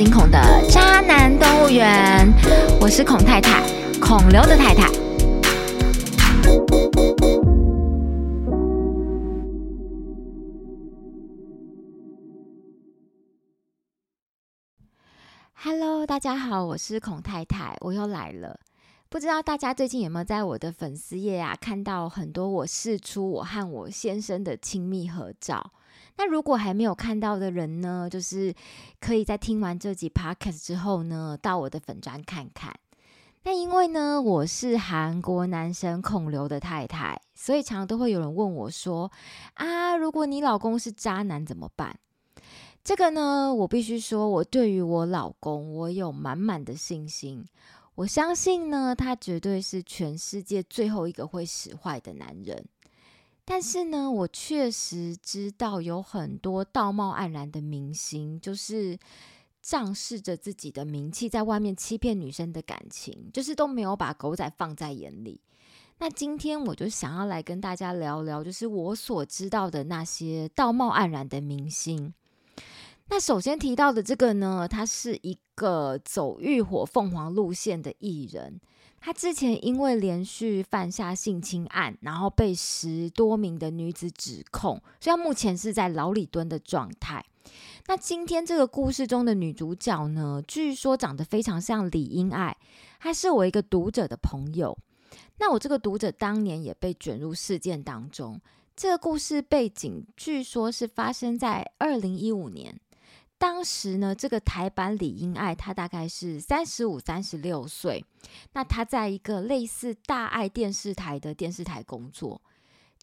凯撒林孔的渣男动物园，我是孔太太，孔刘的太太。Hello，大家好，我是孔太太，我又来了。不知道大家最近有没有在我的粉丝页啊看到很多我试出我和我先生的亲密合照？那如果还没有看到的人呢，就是可以在听完这集 podcast 之后呢，到我的粉专看看。那因为呢，我是韩国男神孔刘的太太，所以常常都会有人问我说：“啊，如果你老公是渣男怎么办？”这个呢，我必须说，我对于我老公，我有满满的信心。我相信呢，他绝对是全世界最后一个会使坏的男人。但是呢，我确实知道有很多道貌岸然的明星，就是仗势着自己的名气，在外面欺骗女生的感情，就是都没有把狗仔放在眼里。那今天我就想要来跟大家聊聊，就是我所知道的那些道貌岸然的明星。那首先提到的这个呢，他是一个走浴火凤凰路线的艺人。他之前因为连续犯下性侵案，然后被十多名的女子指控，所以他目前是在牢里蹲的状态。那今天这个故事中的女主角呢，据说长得非常像李英爱，她是我一个读者的朋友。那我这个读者当年也被卷入事件当中。这个故事背景据说是发生在二零一五年。当时呢，这个台版李英爱，她大概是三十五、三十六岁。那她在一个类似大爱电视台的电视台工作。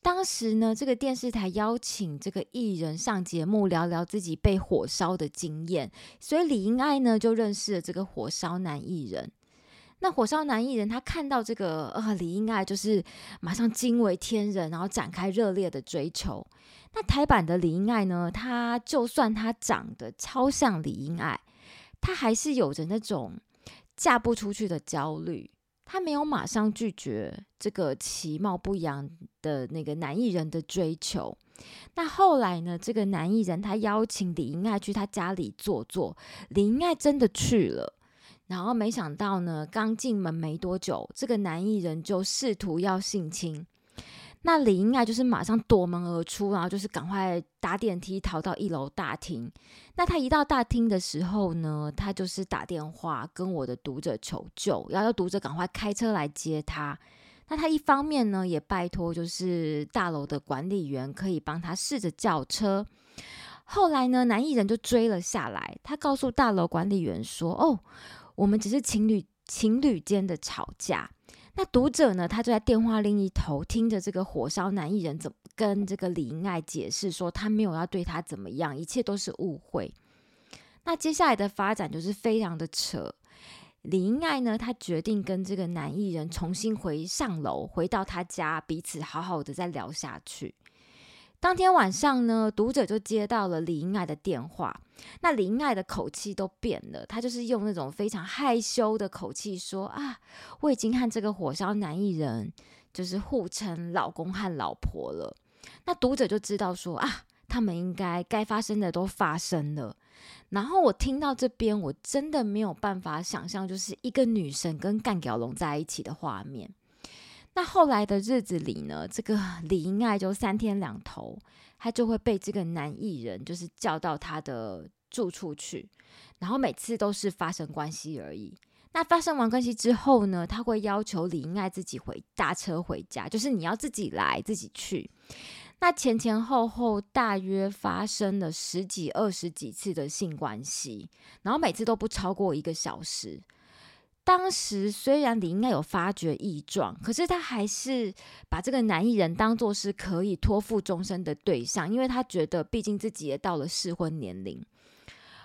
当时呢，这个电视台邀请这个艺人上节目聊聊自己被火烧的经验，所以李英爱呢就认识了这个火烧男艺人。那火烧男艺人他看到这个呃李英爱，就是马上惊为天人，然后展开热烈的追求。那台版的李英爱呢？她就算她长得超像李英爱，她还是有着那种嫁不出去的焦虑。她没有马上拒绝这个其貌不扬的那个男艺人的追求。那后来呢？这个男艺人他邀请李英爱去他家里坐坐，李英爱真的去了。然后没想到呢，刚进门没多久，这个男艺人就试图要性侵。那李英爱就是马上夺门而出，然后就是赶快搭电梯逃到一楼大厅。那他一到大厅的时候呢，他就是打电话跟我的读者求救，要要读者赶快开车来接他。那他一方面呢，也拜托就是大楼的管理员可以帮他试着叫车。后来呢，男艺人就追了下来，他告诉大楼管理员说：“哦，我们只是情侣情侣间的吵架。”那读者呢？他就在电话另一头听着这个火烧男艺人怎么跟这个李英爱解释说，他没有要对他怎么样，一切都是误会。那接下来的发展就是非常的扯。李英爱呢，她决定跟这个男艺人重新回上楼，回到他家，彼此好好的再聊下去。当天晚上呢，读者就接到了李英爱的电话。那李英爱的口气都变了，她就是用那种非常害羞的口气说：“啊，我已经和这个火烧男艺人就是互称老公和老婆了。”那读者就知道说：“啊，他们应该该发生的都发生了。”然后我听到这边，我真的没有办法想象，就是一个女生跟干屌龙在一起的画面。那后来的日子里呢，这个 李英爱就三天两头，她就会被这个男艺人就是叫到他的住处去，然后每次都是发生关系而已。那发生完关系之后呢，他会要求李英爱自己回搭车回家，就是你要自己来自己去。那前前后后大约发生了十几二十几次的性关系，然后每次都不超过一个小时。当时虽然李应该有发觉异状，可是他还是把这个男艺人当做是可以托付终身的对象，因为他觉得毕竟自己也到了适婚年龄。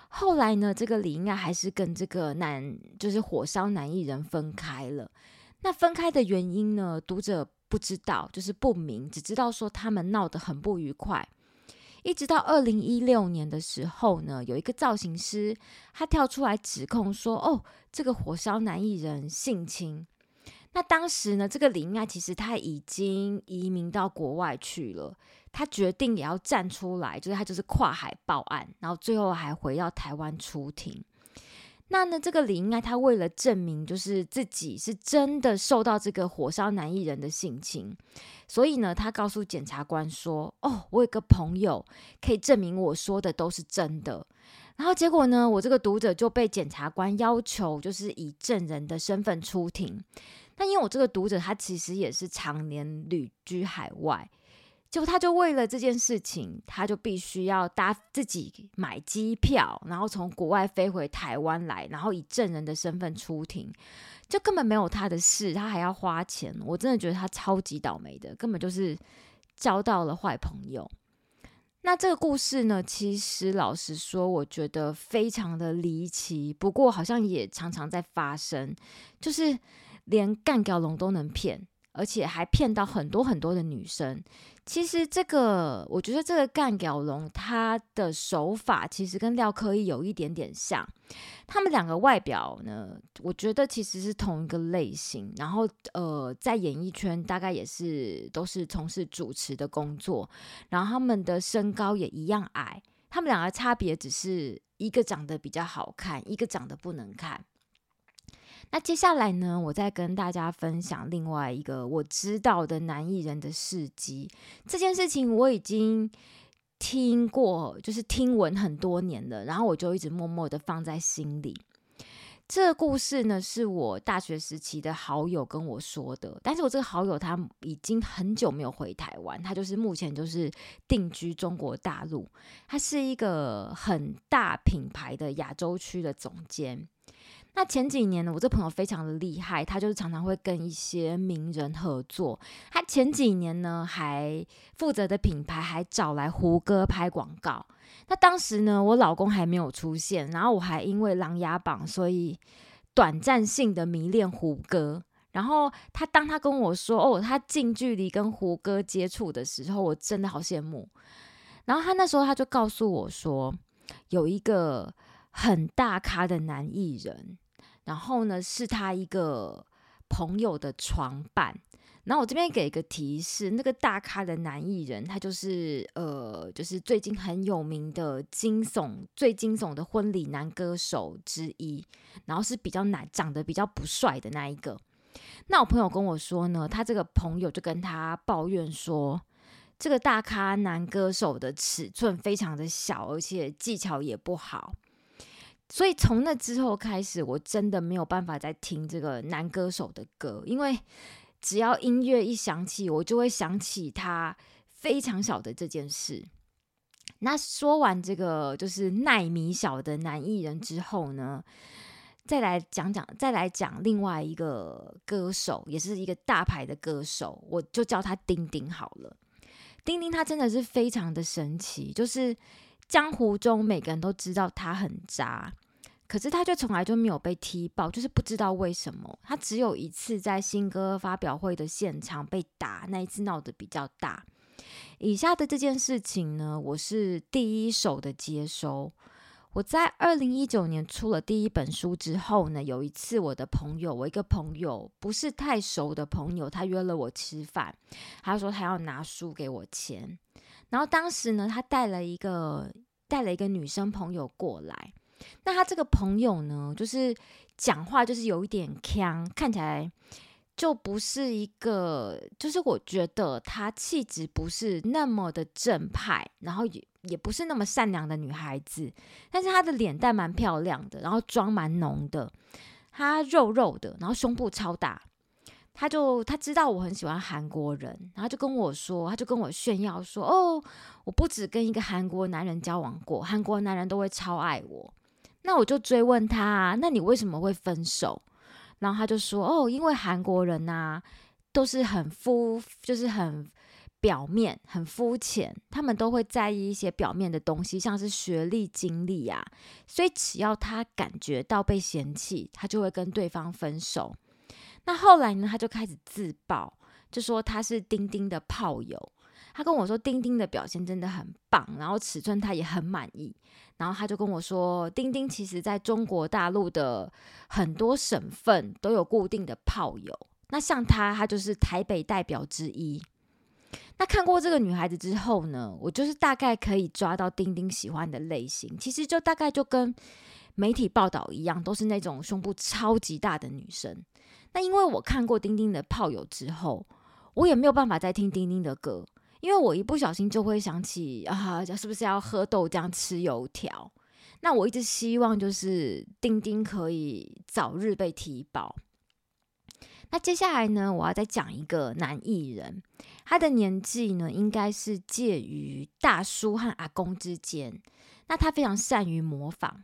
后来呢，这个李应该还是跟这个男就是火烧男艺人分开了。那分开的原因呢，读者不知道，就是不明，只知道说他们闹得很不愉快。一直到二零一六年的时候呢，有一个造型师他跳出来指控说：“哦，这个火烧男艺人性侵。”那当时呢，这个林爱其实他已经移民到国外去了，他决定也要站出来，就是他就是跨海报案，然后最后还回到台湾出庭。那呢，这个李应爱他为了证明就是自己是真的受到这个火烧男艺人的性侵，所以呢，他告诉检察官说：“哦，我有个朋友可以证明我说的都是真的。”然后结果呢，我这个读者就被检察官要求就是以证人的身份出庭。那因为我这个读者他其实也是常年旅居海外。就他就为了这件事情，他就必须要搭自己买机票，然后从国外飞回台湾来，然后以证人的身份出庭，就根本没有他的事，他还要花钱。我真的觉得他超级倒霉的，根本就是交到了坏朋友。那这个故事呢，其实老实说，我觉得非常的离奇，不过好像也常常在发生，就是连干掉龙都能骗。而且还骗到很多很多的女生。其实这个，我觉得这个干屌龙他的手法其实跟廖科一有一点点像。他们两个外表呢，我觉得其实是同一个类型。然后呃，在演艺圈大概也是都是从事主持的工作。然后他们的身高也一样矮。他们两个差别只是一个长得比较好看，一个长得不能看。那接下来呢，我再跟大家分享另外一个我知道的男艺人的事迹。这件事情我已经听过，就是听闻很多年了，然后我就一直默默的放在心里。这个故事呢，是我大学时期的好友跟我说的，但是我这个好友他已经很久没有回台湾，他就是目前就是定居中国大陆，他是一个很大品牌的亚洲区的总监。那前几年呢，我这朋友非常的厉害，他就是常常会跟一些名人合作。他前几年呢，还负责的品牌还找来胡歌拍广告。那当时呢，我老公还没有出现，然后我还因为《琅琊榜》，所以短暂性的迷恋胡歌。然后他当他跟我说哦，他近距离跟胡歌接触的时候，我真的好羡慕。然后他那时候他就告诉我说，有一个很大咖的男艺人。然后呢，是他一个朋友的床伴。然后我这边给一个提示，那个大咖的男艺人，他就是呃，就是最近很有名的惊悚、最惊悚的婚礼男歌手之一。然后是比较难、长得比较不帅的那一个。那我朋友跟我说呢，他这个朋友就跟他抱怨说，这个大咖男歌手的尺寸非常的小，而且技巧也不好。所以从那之后开始，我真的没有办法再听这个男歌手的歌，因为只要音乐一响起，我就会想起他非常小的这件事。那说完这个就是奈米小的男艺人之后呢，再来讲讲，再来讲另外一个歌手，也是一个大牌的歌手，我就叫他丁丁好了。丁丁他真的是非常的神奇，就是江湖中每个人都知道他很渣。可是他就从来就没有被踢爆，就是不知道为什么。他只有一次在新歌发表会的现场被打，那一次闹得比较大。以下的这件事情呢，我是第一手的接收。我在二零一九年出了第一本书之后呢，有一次我的朋友，我一个朋友不是太熟的朋友，他约了我吃饭，他说他要拿书给我签。然后当时呢，他带了一个带了一个女生朋友过来。那他这个朋友呢，就是讲话就是有一点腔，看起来就不是一个，就是我觉得他气质不是那么的正派，然后也也不是那么善良的女孩子，但是她的脸蛋蛮漂亮的，然后妆蛮浓的，她肉肉的，然后胸部超大，他就他知道我很喜欢韩国人，然后就跟我说，他就跟我炫耀说，哦，我不止跟一个韩国男人交往过，韩国男人都会超爱我。那我就追问他，那你为什么会分手？然后他就说：“哦，因为韩国人呐，都是很肤，就是很表面、很肤浅，他们都会在意一些表面的东西，像是学历、经历啊。所以只要他感觉到被嫌弃，他就会跟对方分手。那后来呢，他就开始自爆，就说他是丁丁的炮友。他跟我说，丁丁的表现真的很棒，然后尺寸他也很满意。然后他就跟我说，丁丁其实在中国大陆的很多省份都有固定的炮友。那像他，他就是台北代表之一。那看过这个女孩子之后呢，我就是大概可以抓到丁丁喜欢的类型，其实就大概就跟媒体报道一样，都是那种胸部超级大的女生。那因为我看过丁丁的炮友之后，我也没有办法再听丁丁的歌。因为我一不小心就会想起啊，是不是要喝豆浆吃油条？那我一直希望就是丁丁可以早日被提保。那接下来呢，我要再讲一个男艺人，他的年纪呢应该是介于大叔和阿公之间。那他非常善于模仿。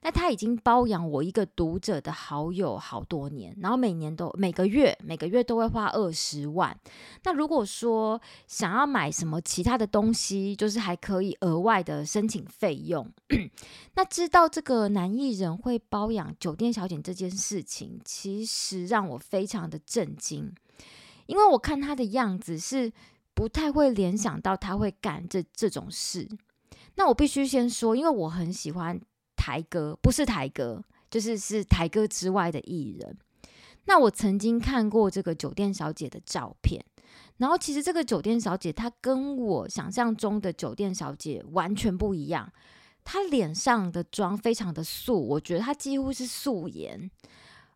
那他已经包养我一个读者的好友好多年，然后每年都每个月每个月都会花二十万。那如果说想要买什么其他的东西，就是还可以额外的申请费用。那知道这个男艺人会包养酒店小姐这件事情，其实让我非常的震惊，因为我看他的样子是不太会联想到他会干这这种事。那我必须先说，因为我很喜欢。台歌不是台歌，就是是台歌之外的艺人。那我曾经看过这个酒店小姐的照片，然后其实这个酒店小姐她跟我想象中的酒店小姐完全不一样。她脸上的妆非常的素，我觉得她几乎是素颜，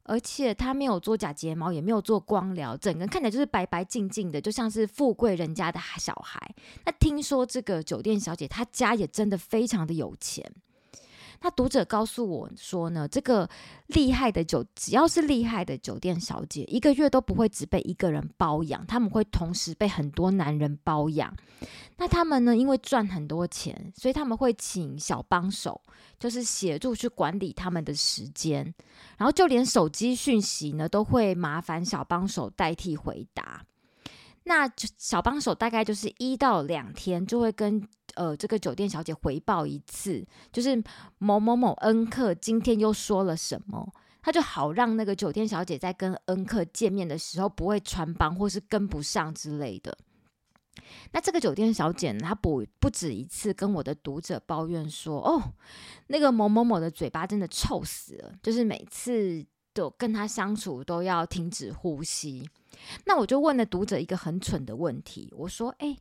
而且她没有做假睫毛，也没有做光疗，整个看起来就是白白净净的，就像是富贵人家的小孩。那听说这个酒店小姐她家也真的非常的有钱。那读者告诉我说呢，这个厉害的酒，只要是厉害的酒店小姐，一个月都不会只被一个人包养，他们会同时被很多男人包养。那他们呢，因为赚很多钱，所以他们会请小帮手，就是协助去管理他们的时间，然后就连手机讯息呢，都会麻烦小帮手代替回答。那小帮手大概就是一到两天就会跟呃这个酒店小姐回报一次，就是某某某恩客今天又说了什么，他就好让那个酒店小姐在跟恩客见面的时候不会穿帮或是跟不上之类的。那这个酒店小姐呢，她不不止一次跟我的读者抱怨说，哦，那个某某某的嘴巴真的臭死了，就是每次都跟他相处都要停止呼吸。那我就问了读者一个很蠢的问题，我说：“哎，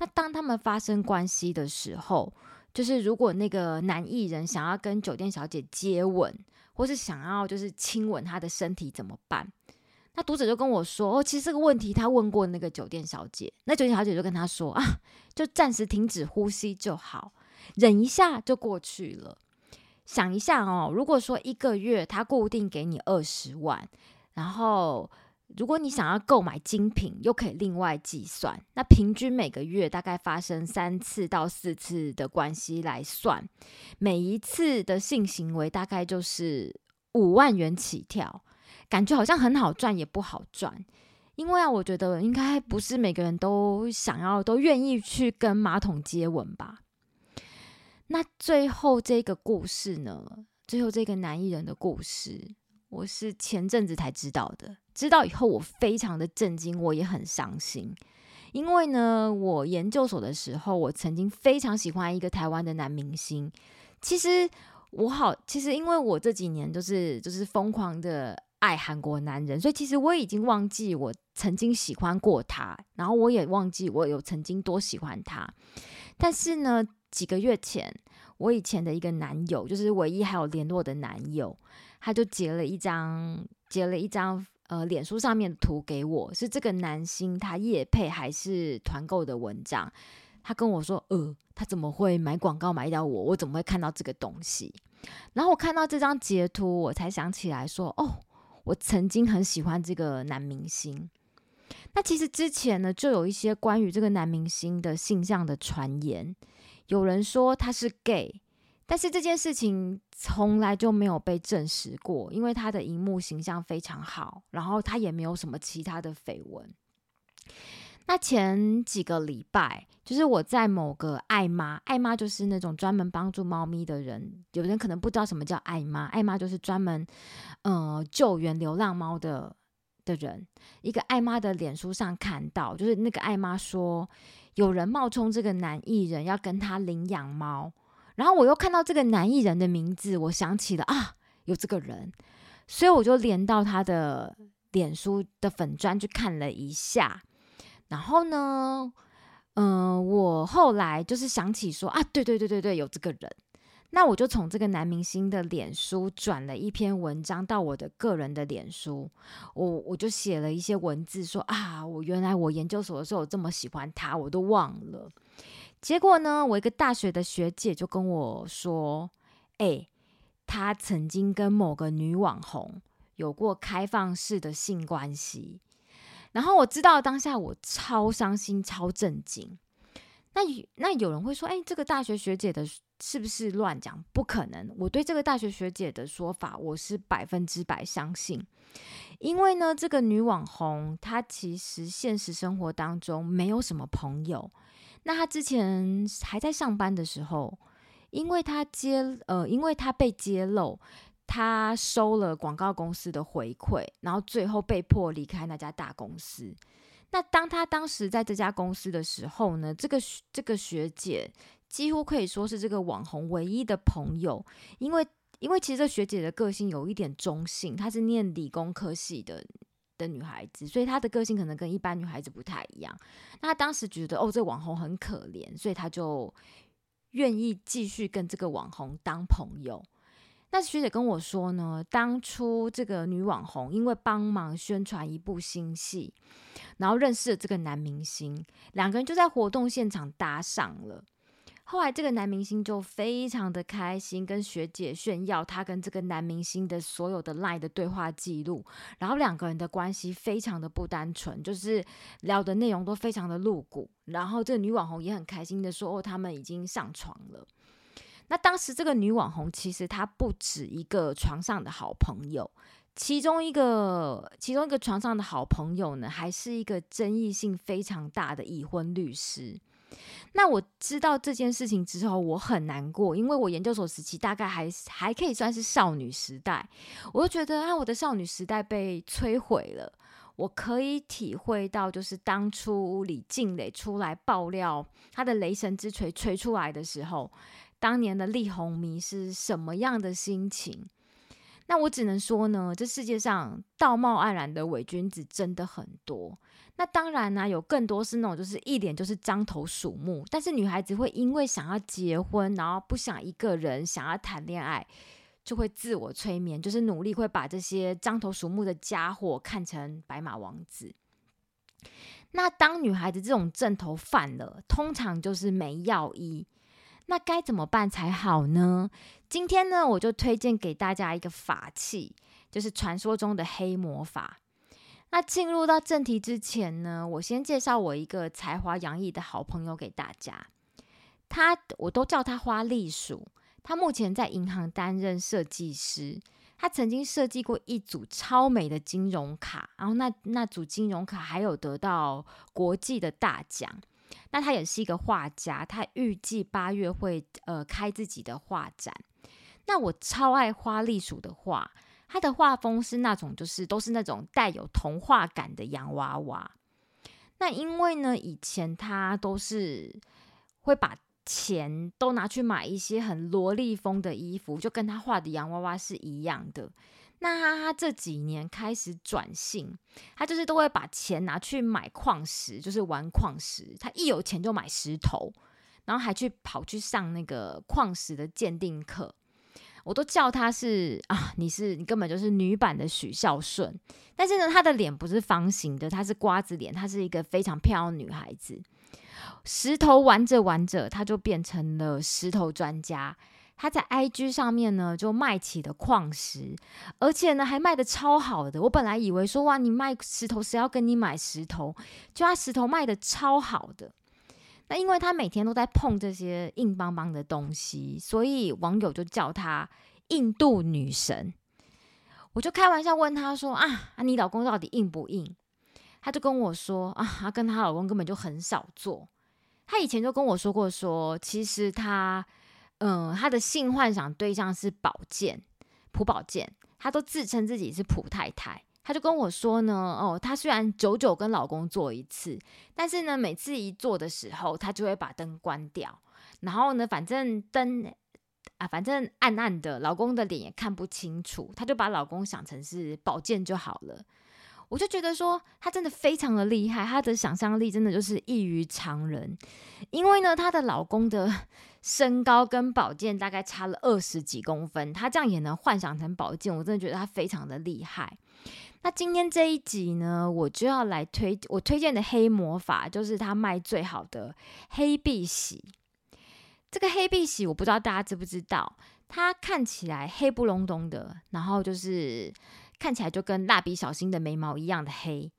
那当他们发生关系的时候，就是如果那个男艺人想要跟酒店小姐接吻，或是想要就是亲吻她的身体怎么办？”那读者就跟我说：“哦，其实这个问题他问过那个酒店小姐，那酒店小姐就跟他说啊，就暂时停止呼吸就好，忍一下就过去了。想一下哦，如果说一个月他固定给你二十万，然后。”如果你想要购买精品，又可以另外计算，那平均每个月大概发生三次到四次的关系来算，每一次的性行为大概就是五万元起跳，感觉好像很好赚，也不好赚。因为啊，我觉得应该不是每个人都想要、都愿意去跟马桶接吻吧。那最后这个故事呢？最后这个男艺人的故事。我是前阵子才知道的，知道以后我非常的震惊，我也很伤心。因为呢，我研究所的时候，我曾经非常喜欢一个台湾的男明星。其实我好，其实因为我这几年都是就是疯狂的爱韩国男人，所以其实我已经忘记我曾经喜欢过他，然后我也忘记我有曾经多喜欢他。但是呢，几个月前，我以前的一个男友，就是唯一还有联络的男友。他就截了一张，截了一张，呃，脸书上面的图给我，是这个男星他夜配还是团购的文章？他跟我说，呃，他怎么会买广告买到我？我怎么会看到这个东西？然后我看到这张截图，我才想起来说，哦，我曾经很喜欢这个男明星。那其实之前呢，就有一些关于这个男明星的性向的传言，有人说他是 gay。但是这件事情从来就没有被证实过，因为他的荧幕形象非常好，然后他也没有什么其他的绯闻。那前几个礼拜，就是我在某个爱妈，爱妈就是那种专门帮助猫咪的人。有人可能不知道什么叫爱妈，爱妈就是专门呃救援流浪猫的的人。一个爱妈的脸书上看到，就是那个爱妈说，有人冒充这个男艺人要跟他领养猫。然后我又看到这个男艺人的名字，我想起了啊，有这个人，所以我就连到他的脸书的粉砖去看了一下。然后呢，嗯，我后来就是想起说啊，对对对对对，有这个人。那我就从这个男明星的脸书转了一篇文章到我的个人的脸书，我我就写了一些文字说啊，我原来我研究所的时候这么喜欢他，我都忘了。结果呢，我一个大学的学姐就跟我说：“哎，她曾经跟某个女网红有过开放式的性关系。”然后我知道当下我超伤心、超震惊。那那有人会说：“哎，这个大学学姐的是不是乱讲？”不可能，我对这个大学学姐的说法我是百分之百相信。因为呢，这个女网红她其实现实生活当中没有什么朋友。那他之前还在上班的时候，因为他揭呃，因为他被揭露，他收了广告公司的回馈，然后最后被迫离开那家大公司。那当他当时在这家公司的时候呢，这个这个学姐几乎可以说是这个网红唯一的朋友，因为因为其实这学姐的个性有一点中性，她是念理工科系的。的女孩子，所以她的个性可能跟一般女孩子不太一样。那她当时觉得哦，这网红很可怜，所以她就愿意继续跟这个网红当朋友。那学姐跟我说呢，当初这个女网红因为帮忙宣传一部新戏，然后认识了这个男明星，两个人就在活动现场搭上了。后来，这个男明星就非常的开心，跟学姐炫耀他跟这个男明星的所有的 LINE 的对话记录，然后两个人的关系非常的不单纯，就是聊的内容都非常的露骨。然后这个女网红也很开心的说：“哦，他们已经上床了。”那当时这个女网红其实她不止一个床上的好朋友，其中一个其中一个床上的好朋友呢，还是一个争议性非常大的已婚律师。那我知道这件事情之后，我很难过，因为我研究所时期大概还还可以算是少女时代，我就觉得啊，我的少女时代被摧毁了。我可以体会到，就是当初李静蕾出来爆料她的雷神之锤锤出来的时候，当年的力宏迷是什么样的心情。那我只能说呢，这世界上道貌岸然的伪君子真的很多。那当然呢，有更多是那种就是一脸就是獐头鼠目，但是女孩子会因为想要结婚，然后不想一个人，想要谈恋爱，就会自我催眠，就是努力会把这些獐头鼠目的家伙看成白马王子。那当女孩子这种阵头犯了，通常就是没药医。那该怎么办才好呢？今天呢，我就推荐给大家一个法器，就是传说中的黑魔法。那进入到正题之前呢，我先介绍我一个才华洋溢的好朋友给大家。他我都叫他花栗鼠。他目前在银行担任设计师。他曾经设计过一组超美的金融卡，然后那那组金融卡还有得到国际的大奖。那他也是一个画家，他预计八月会呃开自己的画展。那我超爱花栗鼠的画，他的画风是那种就是都是那种带有童话感的洋娃娃。那因为呢，以前他都是会把钱都拿去买一些很萝莉风的衣服，就跟他画的洋娃娃是一样的。那他这几年开始转性，他就是都会把钱拿去买矿石，就是玩矿石。他一有钱就买石头，然后还去跑去上那个矿石的鉴定课。我都叫他是啊，你是你根本就是女版的许孝顺。但是呢，他的脸不是方形的，他是瓜子脸，她是一个非常漂亮女孩子。石头玩着玩着，他就变成了石头专家。他在 IG 上面呢，就卖起了矿石，而且呢还卖的超好的。我本来以为说哇，你卖石头谁要跟你买石头？就他石头卖的超好的。那因为他每天都在碰这些硬邦邦的东西，所以网友就叫他印度女神。我就开玩笑问他说：“啊，你老公到底硬不硬？”他就跟我说：“啊，她跟她老公根本就很少做。他以前就跟我说过，说其实他，嗯，她的性幻想对象是宝剑，朴宝剑，她都自称自己是朴太太。她就跟我说呢，哦，她虽然久久跟老公做一次，但是呢，每次一做的时候，她就会把灯关掉，然后呢，反正灯。”啊，反正暗暗的，老公的脸也看不清楚，她就把老公想成是宝剑就好了。我就觉得说，她真的非常的厉害，她的想象力真的就是异于常人。因为呢，她的老公的身高跟宝剑大概差了二十几公分，他这样也能幻想成宝剑，我真的觉得他非常的厉害。那今天这一集呢，我就要来推我推荐的黑魔法，就是他卖最好的黑碧玺。这个黑碧玺，我不知道大家知不知道，它看起来黑不隆咚的，然后就是看起来就跟蜡笔小新的眉毛一样的黑。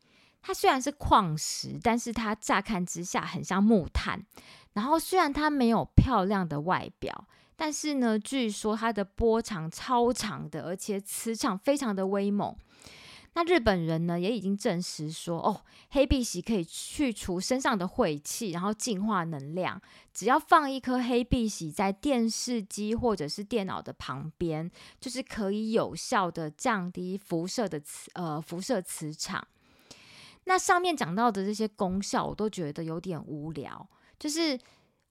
它虽然是矿石，但是它乍看之下很像木炭。然后虽然它没有漂亮的外表，但是呢，据说它的波长超长的，而且磁场非常的威猛。那日本人呢也已经证实说，哦，黑碧玺可以去除身上的晦气，然后净化能量。只要放一颗黑碧玺在电视机或者是电脑的旁边，就是可以有效的降低辐射的磁呃辐射磁场。那上面讲到的这些功效，我都觉得有点无聊，就是。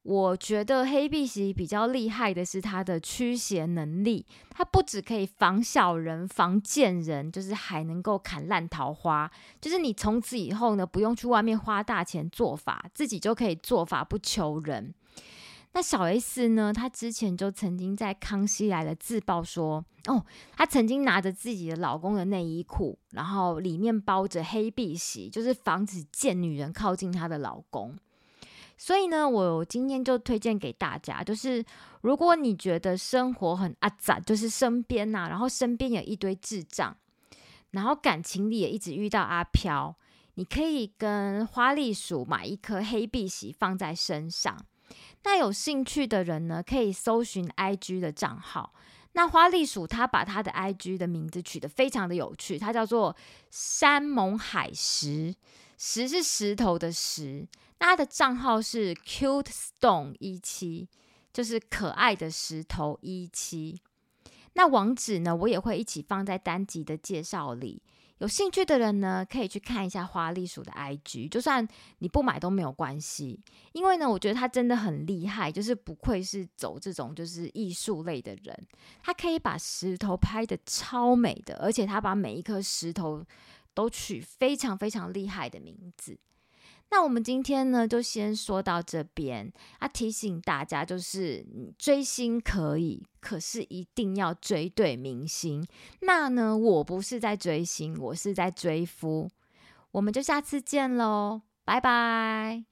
我觉得黑碧玺比较厉害的是它的驱邪能力，它不只可以防小人、防贱人，就是还能够砍烂桃花。就是你从此以后呢，不用去外面花大钱做法，自己就可以做法不求人。那小 S 呢，她之前就曾经在《康熙来了》自曝说，哦，她曾经拿着自己的老公的内衣裤，然后里面包着黑碧玺，就是防止贱女人靠近她的老公。所以呢，我今天就推荐给大家，就是如果你觉得生活很阿杂，就是身边呐，然后身边有一堆智障，然后感情里也一直遇到阿飘，你可以跟花栗鼠买一颗黑碧玺放在身上。那有兴趣的人呢，可以搜寻 IG 的账号。那花栗鼠它把它的 IG 的名字取得非常的有趣，它叫做山盟海石，石是石头的石。那他的账号是 cute stone 一七，就是可爱的石头一七。那网址呢，我也会一起放在单集的介绍里。有兴趣的人呢，可以去看一下花栗鼠的 IG，就算你不买都没有关系。因为呢，我觉得他真的很厉害，就是不愧是走这种就是艺术类的人，他可以把石头拍的超美的，而且他把每一颗石头都取非常非常厉害的名字。那我们今天呢，就先说到这边。啊，提醒大家，就是追星可以，可是一定要追对明星。那呢，我不是在追星，我是在追夫。我们就下次见喽，拜拜。